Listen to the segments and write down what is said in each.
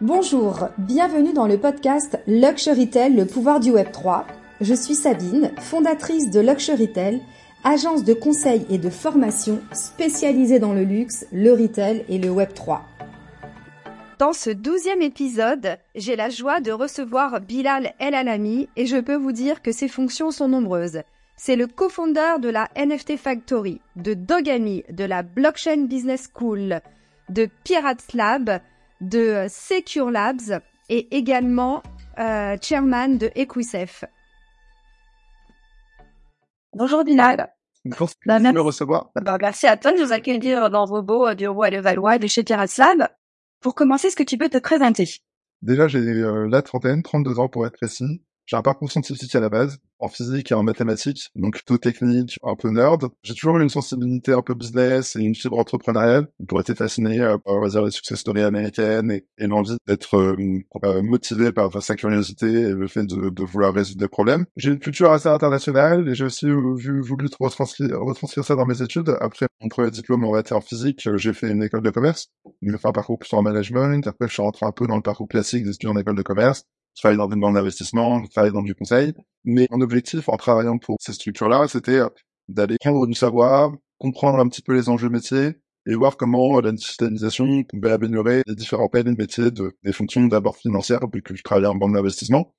Bonjour, bienvenue dans le podcast Luxurytel, le pouvoir du Web 3. Je suis Sabine, fondatrice de Luxurytel, agence de conseil et de formation spécialisée dans le luxe, le retail et le Web 3. Dans ce douzième épisode, j'ai la joie de recevoir Bilal El Alami et je peux vous dire que ses fonctions sont nombreuses. C'est le cofondateur de la NFT Factory, de Dogami, de la Blockchain Business School, de Pirates Lab, de Secure Labs et également euh, chairman de Equisef. Bonjour Bilal. Bonjour, bah, merci de me recevoir. Bah, merci à toi de nous accueillir dans vos beaux bureaux à Levallois de chez Pirates Lab. Pour commencer, est-ce que tu peux te présenter? Déjà, j'ai euh, la trentaine, 32 ans pour être précis. J'ai un parcours scientifique à la base, en physique et en mathématiques, donc plutôt technique, un peu nerd. J'ai toujours eu une sensibilité un peu business et une fibre entrepreneuriale. J'ai été fasciné par, on va dire, les success stories américaines et, et l'envie d'être euh, euh, motivé par, sa curiosité et le fait de, vouloir résoudre des problèmes. J'ai une culture assez internationale et j'ai aussi voulu retranscrire, ça dans mes études. Après mon premier diplôme en en physique, j'ai fait une école de commerce. J'ai fait un parcours plus en management. Après, je suis rentré un peu dans le parcours classique des étudiants en école de commerce je travaille dans une banque d'investissement, je travaille dans du conseil. Mais mon objectif en travaillant pour ces structures-là, c'était euh, d'aller prendre du savoir, comprendre un petit peu les enjeux métiers et voir comment la digitalisation pouvait améliorer les différents pans de métiers de, des fonctions d'abord financières, puisque je travaillais en banque d'investissement.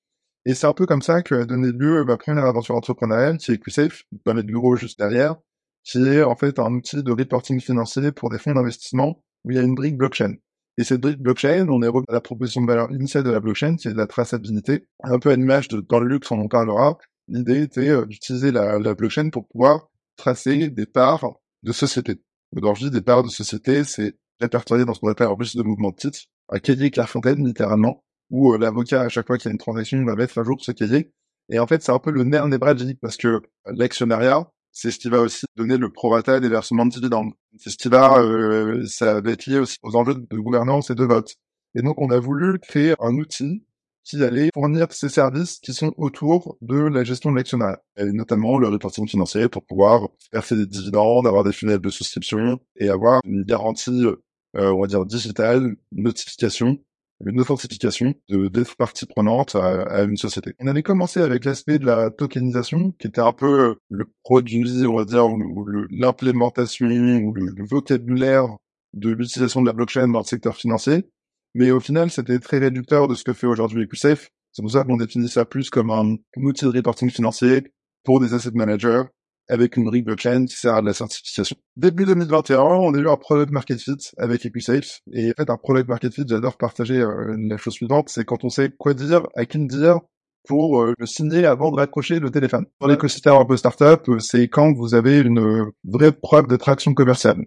Et c'est un peu comme ça que a donné lieu ma première aventure entrepreneuriale, qui est QSafe, dans les bureaux juste derrière, qui est en fait un outil de reporting financier pour des fonds d'investissement où il y a une brique blockchain. Et cette blockchain, on est à la proposition de valeur initiale de la blockchain, qui est de la traçabilité. Un peu à l'image de dans le luxe, on en parlera. L'idée était euh, d'utiliser la, la, blockchain pour pouvoir tracer des parts de société. Dis des parts de société, c'est répertorié dans ce qu'on appelle en plus de mouvement de titre, un cahier Clairefontaine, littéralement, où euh, l'avocat, à chaque fois qu'il y a une transaction, va mettre à jour ce cahier. Et en fait, c'est un peu le nerf névralgique parce que l'actionnariat, c'est ce qui va aussi donner le prorata des versements de dividendes. C'est ce qui va, euh, ça va être lié aussi aux enjeux de gouvernance et de vote. Et donc, on a voulu créer un outil qui allait fournir ces services qui sont autour de la gestion de l'actionnaire, et notamment le reporting financier pour pouvoir verser des dividendes, avoir des funnels de souscription et avoir une garantie, euh, on va dire, digitale, notification une authentification de des parties prenantes à, une société. On avait commencé avec l'aspect de la tokenisation, qui était un peu euh, le produit, on va dire, ou l'implémentation, ou le, vocabulaire de l'utilisation de la blockchain dans le secteur financier. Mais au final, c'était très réducteur de ce que fait aujourd'hui EquiSafe. C'est pour ça qu'on définit ça plus comme un outil de reporting financier pour des asset managers avec une brique blockchain qui sert à de la certification. Début 2021, on a eu un product market fit avec EquiSafe. Et en fait, un product market fit, j'adore partager euh, la chose suivante, c'est quand on sait quoi dire, à qui le dire, pour euh, le signer avant de raccrocher le téléphone. Dans l'écosystème un peu startup, euh, c'est quand vous avez une vraie preuve de traction commerciale.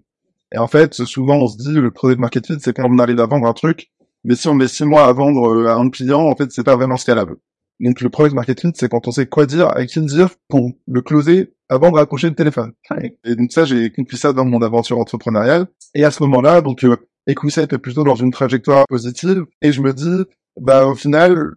Et en fait, souvent, on se dit, le product market fit, c'est quand on arrive à vendre un truc, mais si on met six mois à vendre à un client, en fait, c'est pas vraiment scalable. Donc le product marketing, c'est quand on sait quoi dire, à qui dire, pour le closer avant de raccrocher le téléphone. Et donc ça, j'ai compris ça dans mon aventure entrepreneuriale. Et à ce moment-là, donc euh, Equisape est plutôt dans une trajectoire positive. Et je me dis, bah au final,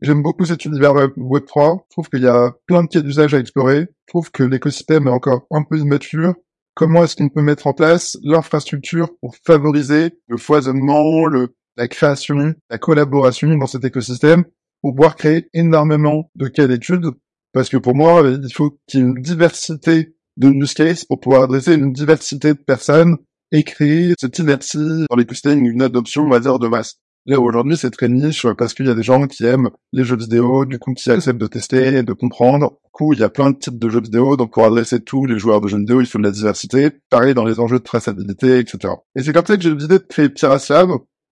j'aime beaucoup cet univers Web 3. Je trouve qu'il y a plein de cas d'usage à explorer. Je trouve que l'écosystème est encore un peu immature. Comment est-ce qu'on peut mettre en place l'infrastructure pour favoriser le foisonnement, le, la création, la collaboration dans cet écosystème? Pour pouvoir créer énormément de cas d'études, parce que pour moi, il faut qu'il y ait une diversité de use cases pour pouvoir adresser une diversité de personnes et créer cette inertie dans l'écosystème, une adoption, on va dire, de masse. Là, aujourd'hui, c'est très niche parce qu'il y a des gens qui aiment les jeux vidéo, du coup, qui acceptent de tester, de comprendre. Du coup, il y a plein de types de jeux vidéo, donc pour adresser tous les joueurs de jeux vidéo, il faut de la diversité. Pareil dans les enjeux de traçabilité, etc. Et c'est comme ça que j'ai l'idée de créer Piraslab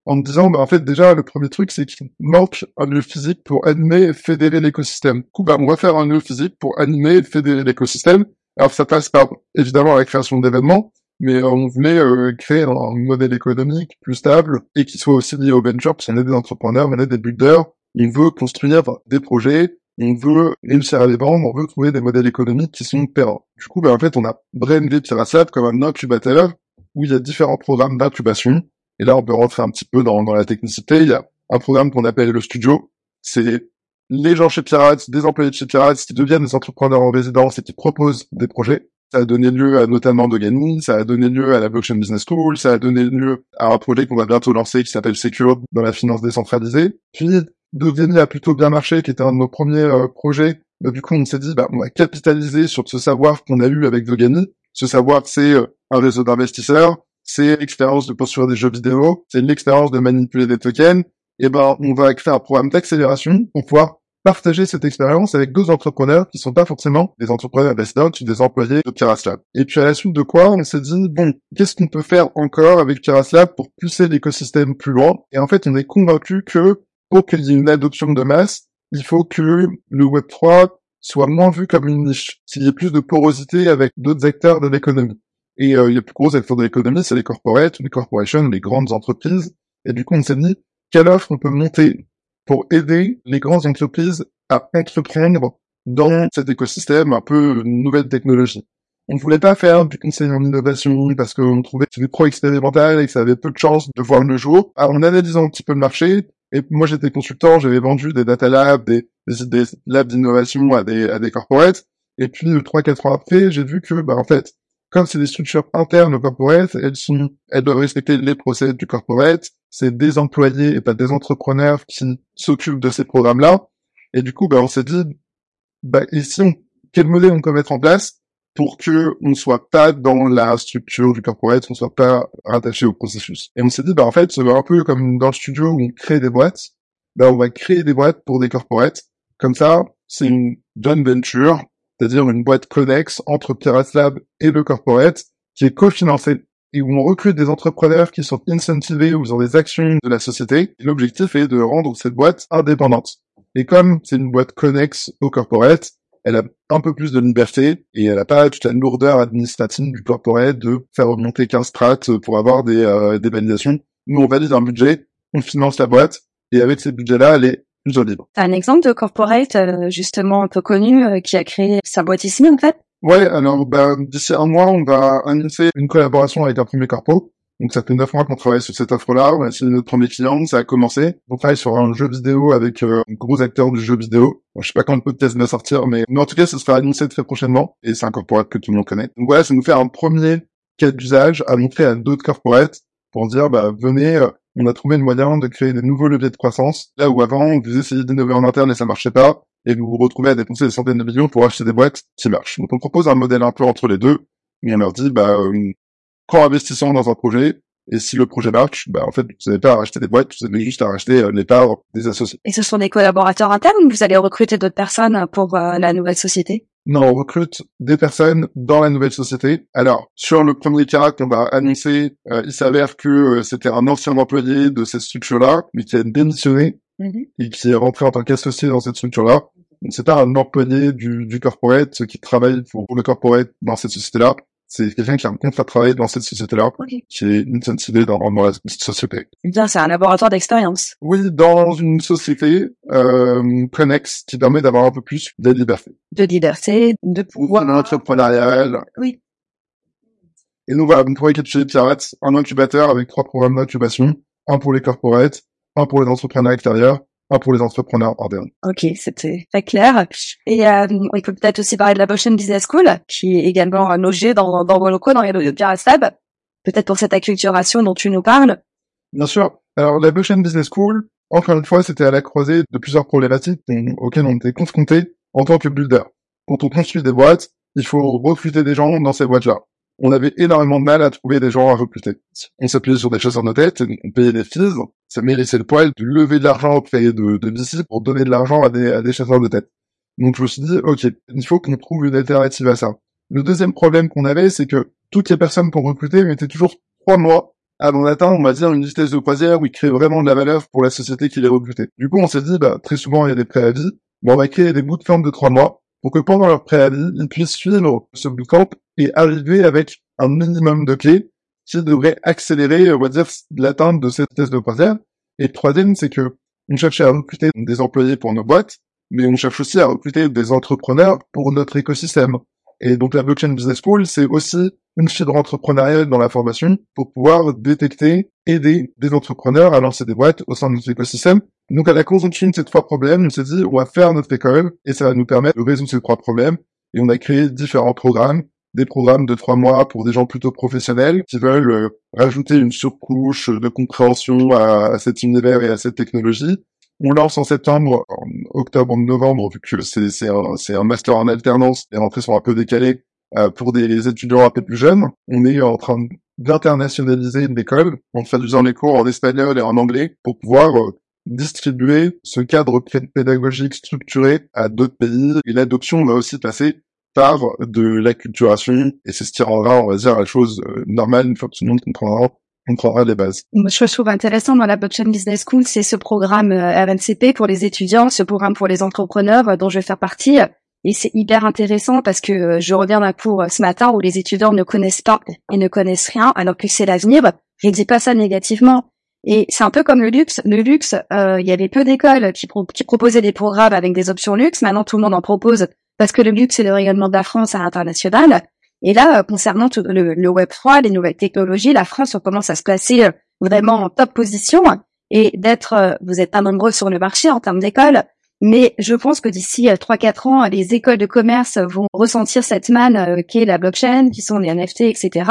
en me disant, bah, en fait, déjà, le premier truc, c'est qu'il manque un lieu physique pour animer et fédérer l'écosystème. Du coup, bah, on va faire un lieu physique pour animer et fédérer l'écosystème. Alors, ça passe par, évidemment, la création d'événements, mais on voulait euh, créer un modèle économique plus stable et qui soit aussi lié au venture, parce qu'on est des entrepreneurs, on est des builders, on veut construire des projets, on veut réussir à les vendre, on veut trouver des modèles économiques qui sont pérants. Du coup, bah, en fait, on a brandé Piraslab comme un incubateur où il y a différents programmes d'incubation et là, on peut rentrer un petit peu dans, dans la technicité. Il y a un programme qu'on appelle le studio. C'est les gens chez Pirates, des employés de chez Pirates qui deviennent des entrepreneurs en résidence et qui proposent des projets. Ça a donné lieu à notamment Dogani, ça a donné lieu à la Blockchain Business School, ça a donné lieu à un projet qu'on va bientôt lancer qui s'appelle Secure dans la finance décentralisée. Puis Dogani a plutôt bien marché, qui était un de nos premiers euh, projets. Bah, du coup, on s'est dit, bah, on va capitaliser sur ce savoir qu'on a eu avec Dogani. Ce savoir, c'est euh, un réseau d'investisseurs, c'est l'expérience de construire des jeux vidéo, c'est l'expérience de manipuler des tokens. Et ben, on va créer un programme d'accélération pour pouvoir partager cette expérience avec d'autres entrepreneurs qui sont pas forcément des entrepreneurs investisseurs, qui des employés de Kiraslab. Et puis à la suite de quoi, on s'est dit, bon, qu'est-ce qu'on peut faire encore avec Kiraslab pour pousser l'écosystème plus loin? Et en fait, on est convaincu que pour qu'il y ait une adoption de masse, il faut que le Web3 soit moins vu comme une niche, qu'il y ait plus de porosité avec d'autres acteurs de l'économie. Et euh, les plus gros acteurs de l'économie, c'est les corporates, les corporations, les grandes entreprises. Et du coup, on s'est dit, quelle offre on peut monter pour aider les grandes entreprises à entreprendre dans cet écosystème un peu nouvelle technologie? On ne voulait pas faire du conseil en innovation parce qu'on trouvait que c'était trop expérimental et que ça avait peu de chances de voir le jour. Alors, en analysant un petit peu le marché, et moi j'étais consultant, j'avais vendu des data labs, des, des, labs d'innovation à des, à des corporates, et puis trois quatre ans après, j'ai vu que, bah, en fait, comme c'est des structures internes au corporate, elles sont, elles doivent respecter les procès du corporate. C'est des employés et pas des entrepreneurs qui s'occupent de ces programmes-là. Et du coup, bah, on s'est dit, bah, ici, on, quel modèle on peut mettre en place pour que on ne soit pas dans la structure du corporate, on ne soit pas rattaché au processus. Et on s'est dit, bah, en fait, c'est un peu comme dans le studio où on crée des boîtes. Bah, on va créer des boîtes pour des corporates. Comme ça, c'est une joint venture c'est-à-dire une boîte connexe entre Pirates Lab et le corporate, qui est cofinancée et où on recrute des entrepreneurs qui sont incentivés ou ont des actions de la société. L'objectif est de rendre cette boîte indépendante. Et comme c'est une boîte connexe au corporate, elle a un peu plus de liberté et elle n'a pas toute la lourdeur administrative du corporate de faire remonter 15 strates pour avoir des, euh, des validations. Nous, on valide un budget, on finance la boîte et avec ces budgets-là, elle est T'as un exemple de corporate euh, justement un peu connu euh, qui a créé sa boîte ici en fait? Ouais, alors bah, d'ici un mois, on va annoncer une collaboration avec un premier corpo. Donc ça fait neuf mois qu'on travaille sur cette offre-là. C'est notre premier client, ça a commencé. On travaille sur un jeu vidéo avec euh, un gros acteur du jeu vidéo. Bon, je sais pas quand le podcast va sortir, mais, mais en tout cas, ça sera annoncé très prochainement. Et c'est un corporate que tout le monde connaît. Donc voilà, ça nous fait un premier cas d'usage à montrer à d'autres corporates pour dire, bah venez, on a trouvé une moyen de créer des nouveaux leviers de croissance. Là où avant, vous essayez d'innover en interne et ça marchait pas, et vous vous retrouvez à dépenser des centaines de millions pour acheter des boîtes qui marchent. Donc on propose un modèle un peu entre les deux, et on leur dit, bah, euh, quand investissant dans un projet, et si le projet marche, bah en fait, vous n'avez pas à racheter des boîtes, vous avez juste à racheter euh, les parts des associés. Et ce sont des collaborateurs internes ou vous allez recruter d'autres personnes pour euh, la nouvelle société? Non, on recrute des personnes dans la nouvelle société. Alors, sur le premier cas qu'on va annoncer, euh, il s'avère que euh, c'était un ancien employé de cette structure-là, mais qui a démissionné mhm. et qui est rentré en tant qu'associé dans cette structure-là. C'est pas un employé du, du corporate qui travaille pour, le corporate dans cette société-là c'est quelqu'un qui a un contrat de travail dans cette société-là, qui est incentivé dans, dans la société. Bien, c'est un laboratoire d'expérience. Oui, dans une société euh, connexe qui permet d'avoir un peu plus de liberté. De liberté, de pouvoir... entrepreneurial. Oui. Et nous, voilà, nous pourrions chez Pirates, un incubateur avec trois programmes d'incubation, un pour les corporates, un pour les entrepreneurs extérieurs pas pour les entrepreneurs internes. Ok, c'était très clair. Et euh, on peut peut-être aussi parler de la Boston Business School, qui est également logée dans, dans vos locaux, dans les locaux de Pirates Lab. Peut-être pour cette acculturation dont tu nous parles. Bien sûr. Alors, la Boston Business School, encore une fois, c'était à la croisée de plusieurs problématiques auxquelles on était confrontés en tant que builder. Quand on construit des boîtes, il faut recruter des gens dans ces boîtes-là on avait énormément de mal à trouver des gens à recruter. On s'appuyait sur des choses en nos têtes, on payait des fees, ça méritait le poil de lever de l'argent auprès de, de VC pour donner de l'argent à des, à des chasseurs de tête. Donc je me suis dit, ok, il faut qu'on trouve une alternative à ça. Le deuxième problème qu'on avait, c'est que toutes les personnes qu'on recrutait mettaient toujours trois mois avant d'atteindre, on va dire, une vitesse de croisière où ils créent vraiment de la valeur pour la société qui les recrutait. Du coup, on s'est dit, bah, très souvent, il y a des préavis. Bon, on va créer des bootcamps de trois mois pour que pendant leur préavis, ils puissent suivre ce bootcamp et arriver avec un minimum de clés qui devrait accélérer, on va dire, l'atteinte de cette thèse de croisière. Et troisième, c'est que on cherchait à recruter des employés pour nos boîtes, mais on cherche aussi à recruter des entrepreneurs pour notre écosystème. Et donc la Blockchain Business School, c'est aussi une fibre entrepreneuriale dans la formation pour pouvoir détecter, aider des entrepreneurs à lancer des boîtes au sein de notre écosystème. Donc à la conjonction de ces trois problèmes, on s'est dit, on va faire notre école et ça va nous permettre de résoudre ces trois problèmes. Et on a créé différents programmes des programmes de trois mois pour des gens plutôt professionnels qui veulent euh, rajouter une surcouche de compréhension à, cet univers et à cette technologie. On lance en septembre, en octobre, en novembre, vu que c'est, c'est, un, c'est un master en alternance, les rentrées sont un peu décalées euh, pour des étudiants un peu plus jeunes. On est en train d'internationaliser l'école en traduisant les cours en espagnol et en anglais pour pouvoir euh, distribuer ce cadre pédagogique structuré à d'autres pays. Et l'adoption va aussi passer par de l'acculturation et c'est ce qui rendra, on va dire, la chose euh, normale une fois que tout le monde comprendra comprendra les bases. Ce que je trouve intéressant dans la Blockchain Business School, c'est ce programme RNCP pour les étudiants, ce programme pour les entrepreneurs dont je vais faire partie. Et c'est hyper intéressant parce que je reviens d'un cours ce matin où les étudiants ne connaissent pas et ne connaissent rien, alors que c'est l'avenir. Je ne dis pas ça négativement. Et c'est un peu comme le luxe. Le luxe, euh, il y avait peu d'écoles qui, proposaient des programmes avec des options luxe. Maintenant, tout le monde en propose parce que le luxe, c'est le rayonnement de la France à l'international. Et là, euh, concernant le, Web 3, les nouvelles technologies, la France, on commence à se placer euh, vraiment en top position et d'être, vous êtes pas nombreux sur le marché en termes d'écoles, mais je pense que d'ici 3-4 ans, les écoles de commerce vont ressentir cette manne qui est la blockchain, qui sont les NFT, etc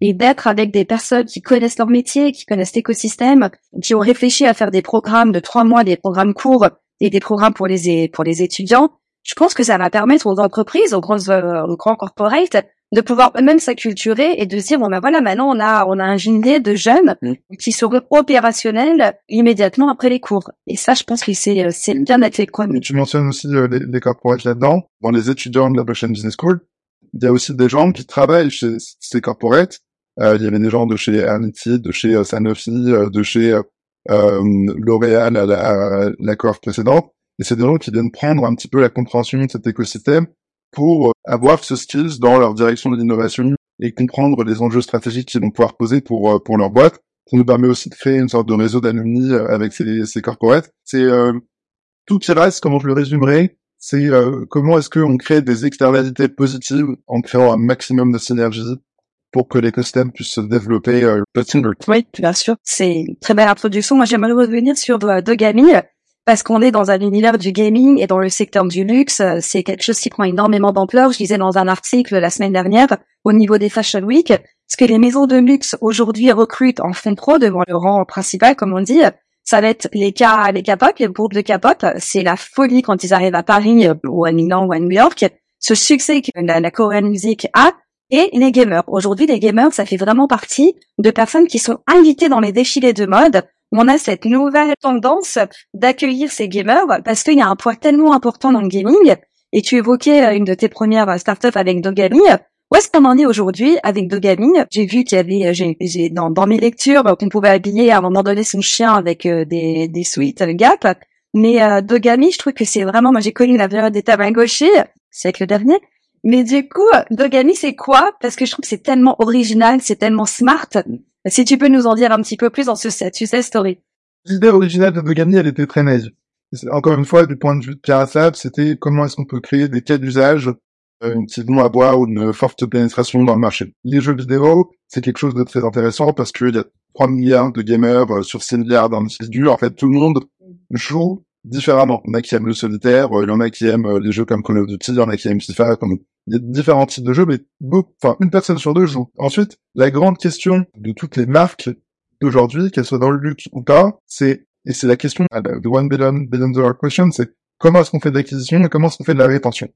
et d'être avec des personnes qui connaissent leur métier, qui connaissent l'écosystème, qui ont réfléchi à faire des programmes de trois mois, des programmes courts et des programmes pour les pour les étudiants. Je pense que ça va permettre aux entreprises, aux grands euh, aux grands corporates de pouvoir même s'acculturer et de se dire bon ben voilà maintenant on a on a un gilet de jeunes mmh. qui seront opérationnels immédiatement après les cours et ça je pense que c'est euh, c'est bien adéquat. Tu mentionnes aussi euh, les, les corporates là-dedans dans les étudiants de la Blockchain Business School il y a aussi des gens qui travaillent chez ces corporates euh, il y avait des gens de chez Ernity, de chez euh, Sanofi, euh, de chez L'Oréal à la, la précédente. Et c'est des gens qui viennent prendre un petit peu la compréhension de cet écosystème pour avoir ce skills dans leur direction de l'innovation et comprendre les enjeux stratégiques qu'ils vont pouvoir poser pour pour leur boîte. Ça nous permet aussi de créer une sorte de réseau d'alumni avec ces, ces corporates. C'est euh, tout qui reste, comment je le résumerai, c'est comment est-ce qu'on crée des externalités positives en créant un maximum de synergie pour que l'écosystème puisse se développer euh, Oui, bien sûr. C'est une très belle introduction. Moi, j'aimerais revenir sur Dogami parce qu'on est dans un univers du gaming et dans le secteur du luxe. C'est quelque chose qui prend énormément d'ampleur. Je disais dans un article la semaine dernière au niveau des Fashion Week, ce que les maisons de luxe aujourd'hui recrutent en fin pro devant le rang principal, comme on dit, ça va être les cas, les capotes, les groupes de capotes. C'est la folie quand ils arrivent à Paris ou à Milan ou à New York. Ce succès que la, la Korean Music a, et les gamers. Aujourd'hui, les gamers, ça fait vraiment partie de personnes qui sont invitées dans les défilés de mode. On a cette nouvelle tendance d'accueillir ces gamers parce qu'il y a un poids tellement important dans le gaming. Et tu évoquais euh, une de tes premières startups avec Dogami. Où est-ce qu'on en est aujourd'hui avec Dogami? J'ai vu qu'il y avait, euh, j'ai, dans, dans, mes lectures, qu'on pouvait habiller à un moment donné son chien avec euh, des, des suites Gap. Mais euh, Dogami, je trouve que c'est vraiment, moi j'ai connu la période des Tamagotchi, c'est le dernier, mais du coup, Dogami, c'est quoi? Parce que je trouve que c'est tellement original, c'est tellement smart. Si tu peux nous en dire un petit peu plus dans ce sais, story. L'idée originale de Dogami, elle était très naïve. Encore une fois, du point de vue de Pierre c'était comment est-ce qu'on peut créer des cas d'usage qui vont avoir une forte pénétration dans le marché. Les jeux vidéo, c'est quelque chose de très intéressant parce qu'il y a 3 milliards de gamers euh, sur 6 milliards d'individus. En fait, tout le monde joue différemment. Il y en a qui aiment le solitaire, euh, il y en a qui aiment les jeux comme Call of Duty, il y en a qui aiment FIFA, comme il y a différents types de jeux, mais enfin, une personne sur deux joue. Ensuite, la grande question de toutes les marques d'aujourd'hui, qu'elles soient dans le luxe ou pas, c'est, et c'est la question, the one billion, billion dollar question, c'est comment est-ce qu'on fait de l'acquisition et comment est-ce qu'on fait de la rétention?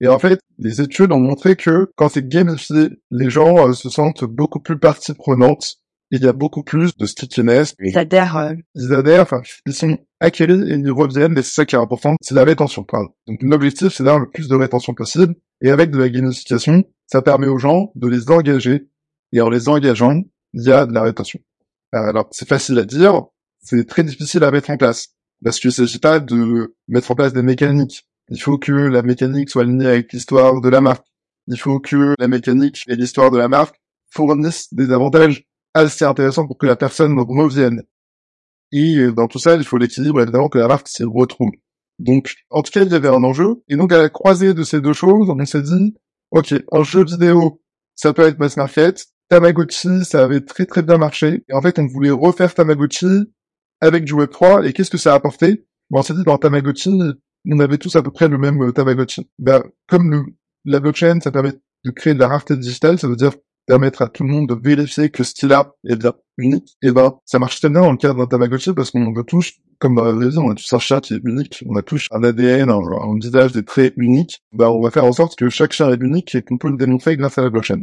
Et en fait, les études ont montré que quand c'est gamifié, les gens euh, se sentent beaucoup plus partie prenante il y a beaucoup plus de stickiness. Ils adhèrent. Euh, ils adhèrent, enfin, ils sont acquéris et ils reviennent, mais c'est ça qui est important, c'est la rétention. Donc l'objectif, c'est d'avoir le plus de rétention possible, et avec de la gamification, ça permet aux gens de les engager, et en les engageant, il y a de la rétention. Alors, c'est facile à dire, c'est très difficile à mettre en place, parce qu'il ne s'agit pas de mettre en place des mécaniques. Il faut que la mécanique soit alignée avec l'histoire de la marque. Il faut que la mécanique et l'histoire de la marque fournissent des avantages assez intéressant pour que la personne revienne. Et euh, dans tout ça, il faut l'équilibre, évidemment, que la marque s'y retrouve. Donc, en tout cas, il y avait un enjeu. Et donc, à la croisée de ces deux choses, on s'est dit, OK, un jeu vidéo, ça peut être mass market. Tamagotchi, ça avait très très bien marché. Et en fait, on voulait refaire Tamagotchi avec du Web3. Et qu'est-ce que ça a apporté? Bon, On s'est dit, dans Tamagotchi, on avait tous à peu près le même euh, Tamagotchi. Ben, comme le, la blockchain, ça permet de créer de la rareté digitale, ça veut dire permettre à tout le monde de vérifier que ce qu'il a est bien unique, et ben ça marche très bien dans le cadre d'un Tamagotchi parce qu'on veut tous, comme dans la on a tous un chat qui est unique, on a tous un ADN, un, un visage, des traits uniques, ben on va faire en sorte que chaque chat est unique et qu'on peut le démontrer grâce à la blockchain.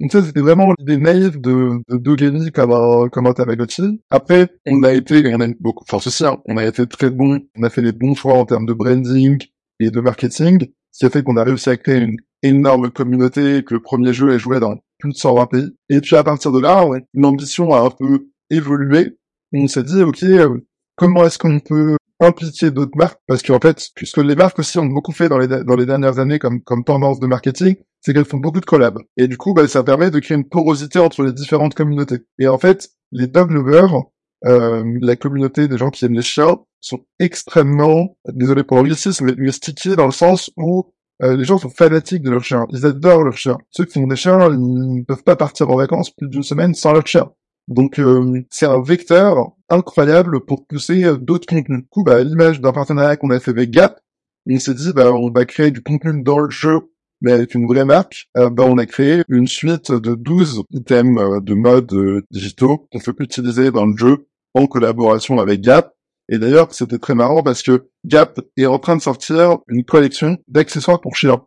Donc ça, c'était vraiment l'idée naïve de, de Dogeny comme un, comme un Tamagotchi. Après, on a été, on a beaucoup, enfin ceci, on a été très bon, on a fait les bons choix en termes de branding et de marketing, ce qui a fait qu'on a réussi à créer une énorme communauté, que le premier jeu est joué dans plus de 120 pays. Et puis à partir de là, ouais, l'ambition a un peu évolué. On s'est dit, ok, euh, comment est-ce qu'on peut impliquer d'autres marques? Parce qu'en fait, puisque les marques aussi ont beaucoup fait dans les, dans les dernières années comme, comme tendance de marketing, c'est qu'elles font beaucoup de collabs. Et du coup, bah, ça permet de créer une porosité entre les différentes communautés. Et en fait, les euh, la communauté des gens qui aiment les chiens, sont extrêmement, désolé pour l'anglicisme, mais sticky dans le sens où euh, les gens sont fanatiques de leur chien. Ils adorent leur chien. Ceux qui ont des chiens, ne peuvent pas partir en vacances plus d'une semaine sans leur chien. Donc euh, c'est un vecteur incroyable pour pousser euh, d'autres contenus. Du coup, bah, à l'image d'un partenariat qu'on a fait avec Gap, on s'est dit bah on va créer du contenu dans le jeu, mais avec une vraie marque. bah on a créé une suite de 12 items de mode digitaux qu'on peut utiliser dans le jeu en collaboration avec Gap et d'ailleurs, c'était très marrant parce que Gap est en train de sortir une collection d'accessoires pour chiens.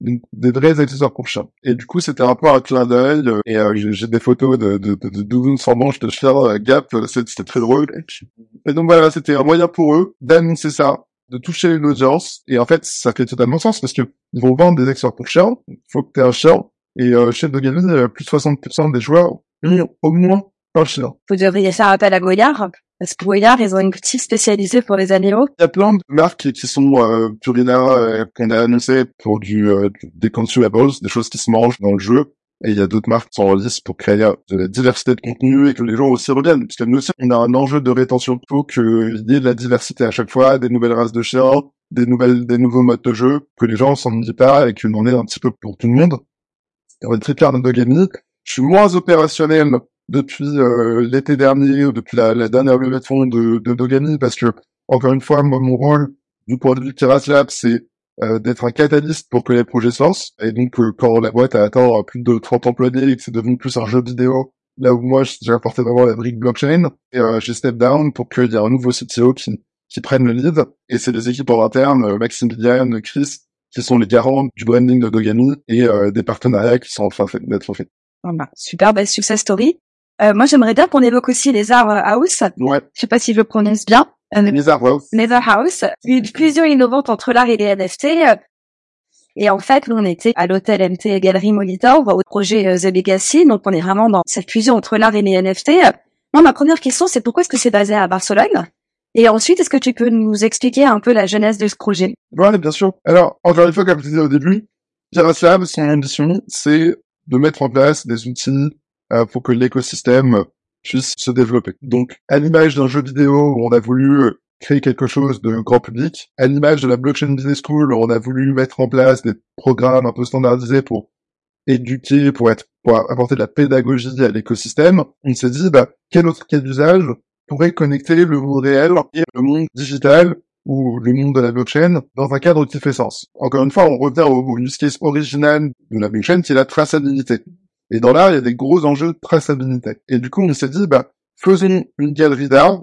Des vrais accessoires pour chiens. Et du coup, c'était un peu un clin d'œil. Et euh, j'ai des photos de, de, de, de sans manches de chiens euh, Gap. C'était très drôle. Et donc voilà, c'était un moyen pour eux d'annoncer ça, de toucher une audience. Et en fait, ça fait totalement sens parce que ils vont vendre des accessoires pour chiens. Il faut que tu aies un chien. Et euh, chez Dogami, plus de 60% des joueurs ont au moins un chien. Vous devriez faire appel à Goyard parce que Goyard, ils ont une boutique spécialisée pour les animaux. Il y a plein de marques qui sont euh, Purina euh, qu'on a annoncé pour du euh, des consumables, des choses qui se mangent dans le jeu. Et il y a d'autres marques qui lice pour créer de la diversité de contenu et que les gens aussi reviennent. Parce que nous aussi, on a un enjeu de rétention. Il faut qu'il y ait de la diversité à chaque fois, des nouvelles races de chiens, des nouvelles, des nouveaux modes de jeu, que les gens s'ennuient pas et qu'on en ait un petit peu pour tout le monde. Et on est très de Dogami. Je suis moins opérationnel depuis euh, l'été dernier, depuis la, dernière levée de fonds de, de Dogami, parce que, encore une fois, moi, mon rôle du point de vue c'est euh, d'être un catalyste pour que les projets lancent. Et donc, euh, quand la boîte a atteint plus de 30 employés et que c'est devenu plus un jeu vidéo, là où moi, j'ai apporté vraiment la brique blockchain, et j'ai step down pour qu'il y ait un nouveau CTO qui, qui prenne le lead. Et c'est des équipes en interne, Maximilian, Chris, qui sont les garants du branding de Dogami et des partenariats qui sont en train d'être faits. Bah, super belle success story. Euh, moi, j'aimerais bien qu'on évoque aussi les Art House. Ouais. Je sais pas si je le prononce bien. Euh, les Art House. Les Art House. Une fusion innovante entre l'art et les NFT. Et en fait, nous, on était à l'hôtel MT Galerie Molitor au projet euh, The Legacy. Donc, on est vraiment dans cette fusion entre l'art et les NFT. Moi, ma première question, c'est pourquoi est-ce que c'est basé à Barcelone? Et ensuite, est-ce que tu peux nous expliquer un peu la genèse de ce projet? Oui, bien sûr. Alors, encore une fois, comme je disais au début, Lab, son ambition, c'est de mettre en place des outils euh, pour que l'écosystème puisse se développer. Donc, à l'image d'un jeu vidéo où on a voulu euh, créer quelque chose de grand public, à l'image de la blockchain business school où on a voulu mettre en place des programmes un peu standardisés pour éduquer, pour être, pour apporter de la pédagogie à l'écosystème, on s'est dit, bah, quel autre cas d'usage pourrait connecter le monde réel et le monde digital ou le monde de la blockchain dans un cadre qui fait sens? Encore une fois, on revient au use case original de la blockchain qui est la traçabilité. Et dans l'art, il y a des gros enjeux de traçabilité. Et du coup, on s'est dit, bah, faisons une galerie d'art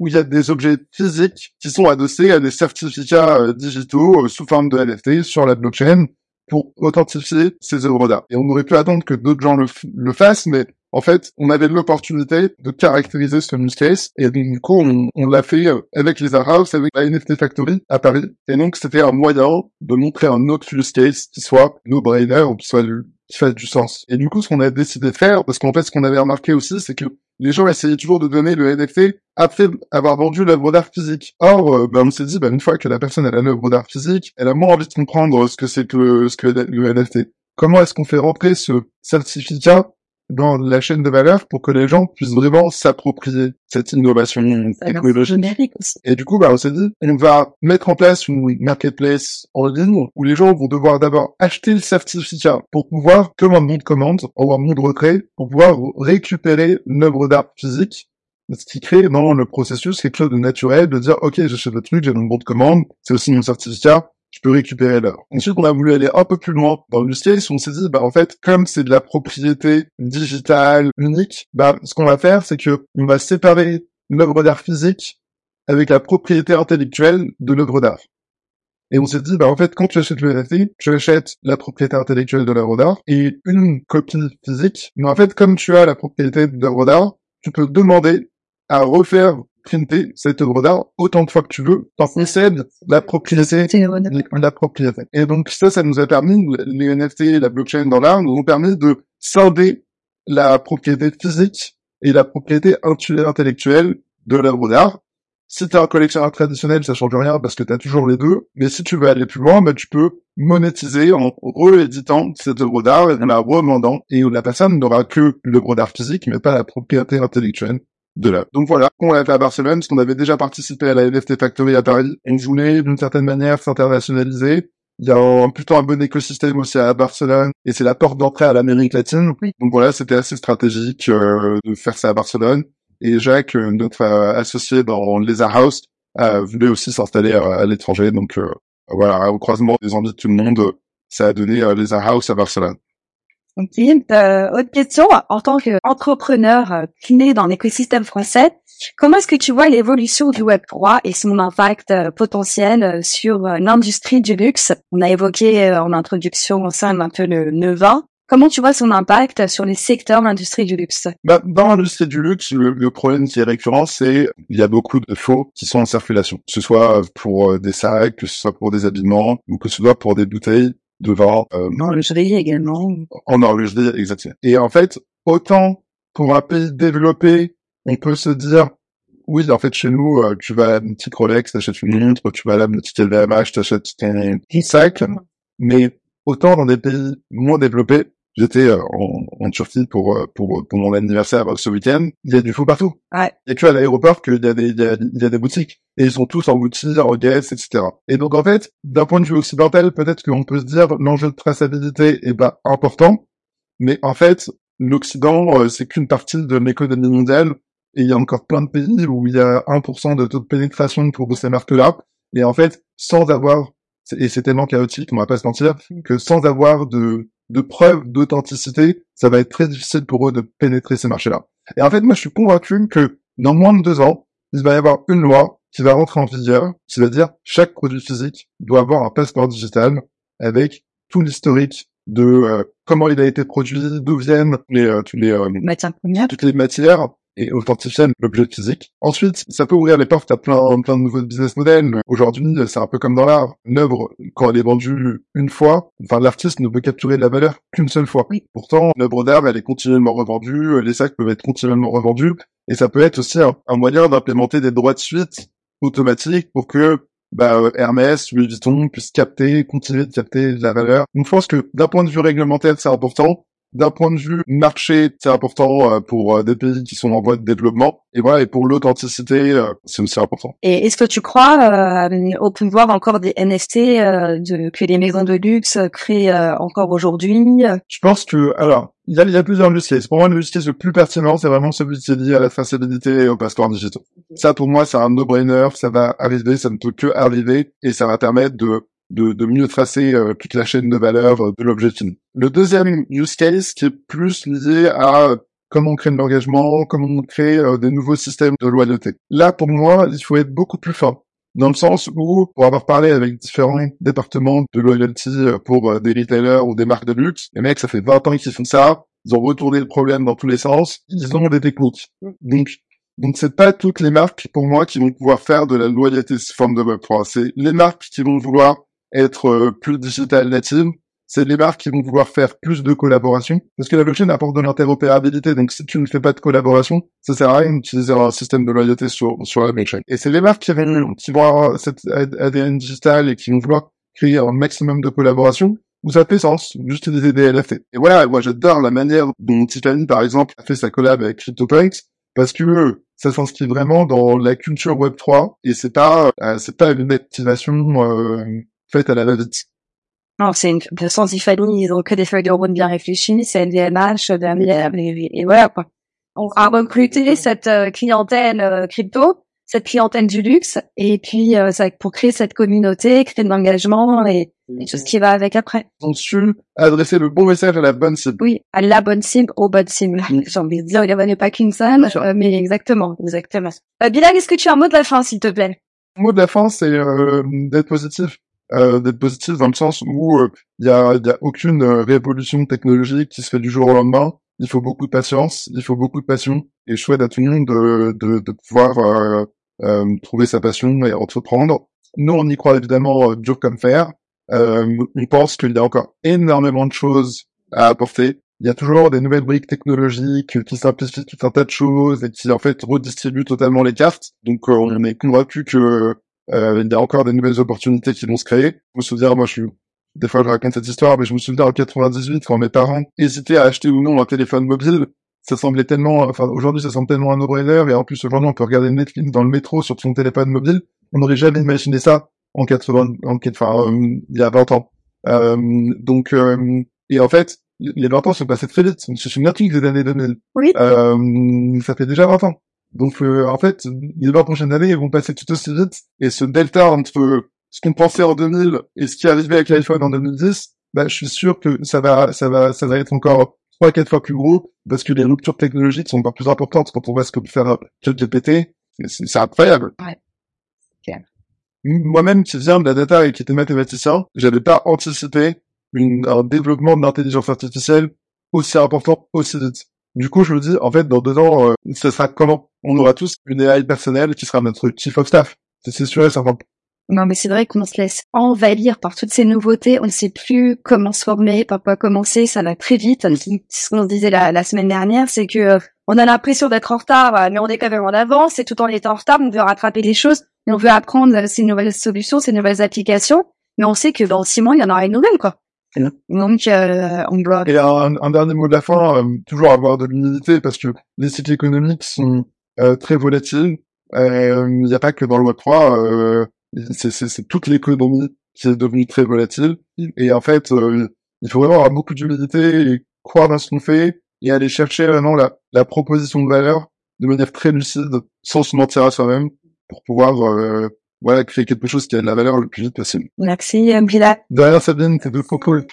où il y a des objets physiques qui sont adossés à des certificats euh, digitaux euh, sous forme de NFT sur la blockchain pour authentifier ces œuvres d'art. Et on aurait pu attendre que d'autres gens le, le fassent, mais en fait, on avait l'opportunité de caractériser ce use case, et du coup, on, l'a fait euh, avec les Art avec la NFT Factory à Paris. Et donc, c'était un moyen de montrer un autre use case qui soit no-brainer, ou qui soit qui fasse du sens. Et du coup, ce qu'on a décidé de faire, parce qu'en fait, ce qu'on avait remarqué aussi, c'est que les gens essayaient toujours de donner le NFT après avoir vendu l'œuvre d'art physique. Or, euh, bah, on s'est dit, bah, une fois que la personne a l'œuvre d'art physique, elle a moins envie de comprendre ce que c'est que, ce que le NFT. Comment est-ce qu'on fait rentrer ce certificat dans la chaîne de valeur pour que les gens puissent vraiment s'approprier cette innovation technologique. Et du coup, bah, on s'est dit, on va mettre en place une marketplace en ligne où les gens vont devoir d'abord acheter le certificat pour pouvoir, comme un bon de commande, ou un bon de retrait, pour pouvoir récupérer une œuvre d'art physique. Ce qui crée dans le processus quelque chose de naturel de dire ok j'achète le truc j'ai mon bon de commande c'est aussi mon certificat je peux récupérer l'œuvre. Ensuite, on a voulu aller un peu plus loin dans le use. On s'est dit, bah en fait, comme c'est de la propriété digitale unique, bah ce qu'on va faire, c'est que on va séparer l'œuvre d'art physique avec la propriété intellectuelle de l'œuvre d'art. Et on s'est dit, bah en fait, quand tu achètes le NFT, tu achètes la propriété intellectuelle de l'œuvre d'art et une copie physique. Mais en fait, comme tu as la propriété de l'œuvre d'art, tu peux demander à refaire printer cette œuvre d'art autant de fois que tu veux, t'en possèdes la propriété, la propriété. Et donc ça, ça nous a permis, les NFT, la blockchain dans l'art, nous ont permis de scinder la propriété physique et la propriété intellectuelle de l'œuvre d'art. Si t'es un collectionneur traditionnel, ça change rien parce que t'as toujours les deux. Mais si tu veux aller plus loin, bah, tu peux monétiser en rééditant cette œuvre d'art et en la remandant. Et la personne n'aura que l'œuvre d'art physique, mais pas la propriété intellectuelle de là. Donc voilà, on l'a fait à Barcelone, parce qu'on avait déjà participé à la NFT Factory à Paris. On voulait d'une certaine manière s'internationaliser. Il y a un, plutôt un bon écosystème aussi à Barcelone et c'est la porte d'entrée à l'Amérique latine. Donc voilà, c'était assez stratégique euh, de faire ça à Barcelone. Et Jacques, euh, notre euh, associé dans Laser House, voulait aussi s'installer à, l'étranger. Donc voilà, au croisement des envies de tout le monde, ça a donné Laser House à Barcelone. Ok. Euh, autre question, en tant qu'entrepreneur euh, clé dans l'écosystème français, comment est-ce que tu vois l'évolution du Web 3 et son impact euh, potentiel euh, sur l'industrie du luxe? On a évoqué en introduction sein un peu le, vin. Comment tu vois son impact sur les secteurs de l'industrie du luxe? Bah, Dans l'industrie du luxe, le, le, problème qui est récurrent, c'est il y a beaucoup de faux qui sont en circulation, que ce soit pour des sacs, que ce soit pour des habillements, ou que ce soit pour des bouteilles devant euh, en horlogerie également. En horlogerie, exactement. Et en fait, autant pour un pays développé, on peut se dire oui, en fait, chez nous, euh, tu vas à une petite Rolex, t'achètes une montre, tu vas à la petite LVMH, t'achètes un sac. Mais autant dans des pays moins développés, J'étais euh, en, en, Turquie pour, euh, pour pour mon anniversaire ce week-end. Il y a du fou partout. Ouais. Il y a que à l'aéroport qu'il y a des il y a, il y a, des boutiques et ils sont tous en boutique, en guest, etc. Et donc en fait, d'un point de vue occidental, peut-être qu'on peut se dire l'enjeu de traçabilité est pas important, mais en fait, l'Occident euh, c'est qu'une partie de l'économie mondiale et il y a encore plein de pays où il y a 1% de taux de pénétration pour ces marques-là. Et en fait, sans avoir et c'est tellement chaotique, on va pas se mentir, que sans avoir de de preuves d'authenticité, ça va être très difficile pour eux de pénétrer ces marchés-là. Et en fait, moi, je suis convaincu que dans moins de deux ans, il va y avoir une loi qui va rentrer en vigueur, qui va dire chaque produit physique doit avoir un passeport digital avec tout l'historique de euh, comment il a été produit, d'où viennent les, euh, les euh, matières premières, toutes les matières, et authentifier l'objet physique. Ensuite, ça peut ouvrir les portes à plein, plein de nouveaux business models. Aujourd'hui, c'est un peu comme dans l'art. Une œuvre, quand elle est vendue une fois, enfin, l'artiste ne peut capturer de la valeur qu'une seule fois. Oui. Pourtant, une œuvre d'art, elle est continuellement revendue, les sacs peuvent être continuellement revendus, et ça peut être aussi un, moyen d'implémenter des droits de suite automatiques pour que bah, Hermès, Louis Vuitton puissent capter, continuer de capter de la valeur. Donc je pense que d'un point de vue réglementaire, c'est important d'un point de vue marché, c'est important euh, pour euh, des pays qui sont en voie de développement. Et voilà, et pour l'authenticité, euh, c'est aussi important. Et est-ce que tu crois euh, au pouvoir encore des NFT de, que les maisons de luxe créent encore aujourd'hui? Je pense que, alors, il y a, il y a plusieurs use cases. Pour moi, le use case le plus pertinent, c'est vraiment celui qui est lié à la traçabilité et au passeport digital. Ça, pour moi, c'est un no-brainer. Ça va arriver, ça ne peut que arriver, et ça va permettre de de, de mieux tracer euh, toute la chaîne de valeur euh, de l'objet. Le deuxième use case qui est plus lié à comment on crée de l'engagement, comment on crée euh, des nouveaux systèmes de loyauté. Là, pour moi, il faut être beaucoup plus fort. Dans le sens où, pour avoir parlé avec différents départements de loyalty pour des retailers ou des marques de luxe, les mecs, ça fait 20 ans qu'ils font ça, ils ont retourné le problème dans tous les sens, ils ont des techniques. Donc, donc c'est pas toutes les marques, pour moi, qui vont pouvoir faire de la loyauté sous forme de Web3. C'est les marques qui vont vouloir être euh, plus digital native, c'est les marques qui vont vouloir faire plus de collaboration, parce que la blockchain apporte de l'interopérabilité, donc si tu ne fais pas de collaboration, ça sert à rien d'utiliser un système de loyauté sur, sur la blockchain. Et c'est les marques qui qui vont avoir cette ADN digital et qui vont vouloir créer un maximum de collaboration, où ça fait sens d'utiliser des LFT. Et voilà, moi j'adore la manière dont Tiffany, par exemple, a fait sa collab avec CryptoPunks, parce que ça s'inscrit vraiment dans la culture Web 3 et c'est pas euh, c'est pas une activation euh, fait à la va-vite. Non, c'est une, de sans ils ont que des feuilles de route bien réfléchies, c'est LVMH, et, et voilà, quoi. On a recruté cette euh, clientèle euh, crypto, cette clientèle du luxe et puis euh, ça pour créer cette communauté, créer de l'engagement et, et tout ce qui va avec après. Ont su adresser le bon message à la bonne cible. Oui, à la bonne cible, aux bonnes cibles. J'ai envie de dire, il n'y en a pas qu'une seule, mais exactement, exactement. Euh, Bilal, est-ce que tu as un mot de la fin, s'il te plaît? Le mot de la fin, c'est euh, d'être positif. Euh, d'être positif dans le sens où euh, il y, a, y a aucune euh, révolution technologique qui se fait du jour au lendemain. Il faut beaucoup de patience, il faut beaucoup de passion. Et je souhaite à tout le monde de, de, de pouvoir euh, euh, trouver sa passion et entreprendre. Nous, on y croit évidemment euh, dur comme fer. Euh, on pense qu'il y a encore énormément de choses à apporter. Il y a toujours des nouvelles briques technologiques qui simplifient tout un tas de choses et qui en fait redistribuent totalement les cartes. Donc euh, on est convaincu que euh, il y a encore des nouvelles opportunités qui vont se créer. Je me souviens, moi je suis des fois je raconte cette histoire, mais je me souviens en 98 quand mes parents hésitaient à acheter ou non un téléphone mobile. Ça semblait tellement, enfin aujourd'hui ça semble tellement un no-brainer et en plus aujourd'hui on peut regarder Netflix dans le métro sur son téléphone mobile. On n'aurait jamais imaginé ça en 80, en, enfin euh, il y a 20 ans. Euh, donc euh, et en fait les 20 ans sont passés très vite. Je suis natif des années 2000. Oui. Euh, ça fait déjà 20 ans. Donc euh, en fait, les 20 prochaines années ils vont passer tout aussi vite et ce delta entre ce qu'on pensait en 2000 et ce qui est arrivé avec l'iPhone en 2010, bah, je suis sûr que ça va, ça va, ça va être encore trois, quatre fois plus gros parce que les ruptures technologiques sont encore plus importantes quand on voit ce que peut faire ChatGPT. C'est c'est incroyable. Ouais. Clair. Moi-même, qui viens de la data et qui était mathématicien, j'avais pas anticipé une, un développement de l'intelligence artificielle aussi important, aussi vite. Du coup, je me dis, en fait, dans deux ans, euh, ce sera comment? On aura tous une AI personnelle qui sera notre chief of staff. C'est sûr et certain. Non, mais c'est vrai qu'on se laisse envahir par toutes ces nouveautés. On ne sait plus comment se former, par quoi commencer. Ça va très vite. Ce qu'on se disait la, la semaine dernière, c'est que euh, on a l'impression d'être en retard, euh, mais on est quand même en avance. Et tout en étant en retard, on veut rattraper les choses. Et on veut apprendre euh, ces nouvelles solutions, ces nouvelles applications. Mais on sait que dans six mois, il y en aura une nouvelle, quoi. Donc, euh, on doit... Et un, un dernier mot de la fin, euh, toujours avoir de l'humilité parce que les cycles économiques sont euh, très volatiles. Euh, Il n'y a pas que dans le Web 3, euh, c'est- c'est c'est toute l'économie qui est devenue très volatile. Et en fait, euh, il faut vraiment avoir beaucoup d'humilité et croire dans ce qu'on fait et aller chercher vraiment la, la proposition de valeur de manière très lucide, sans se mentir à soi-même, pour pouvoir euh, voilà créer quelque chose qui a de la valeur le plus vite possible. Merci, euh, Bilal. Derrière Sabine, t'es deux cool.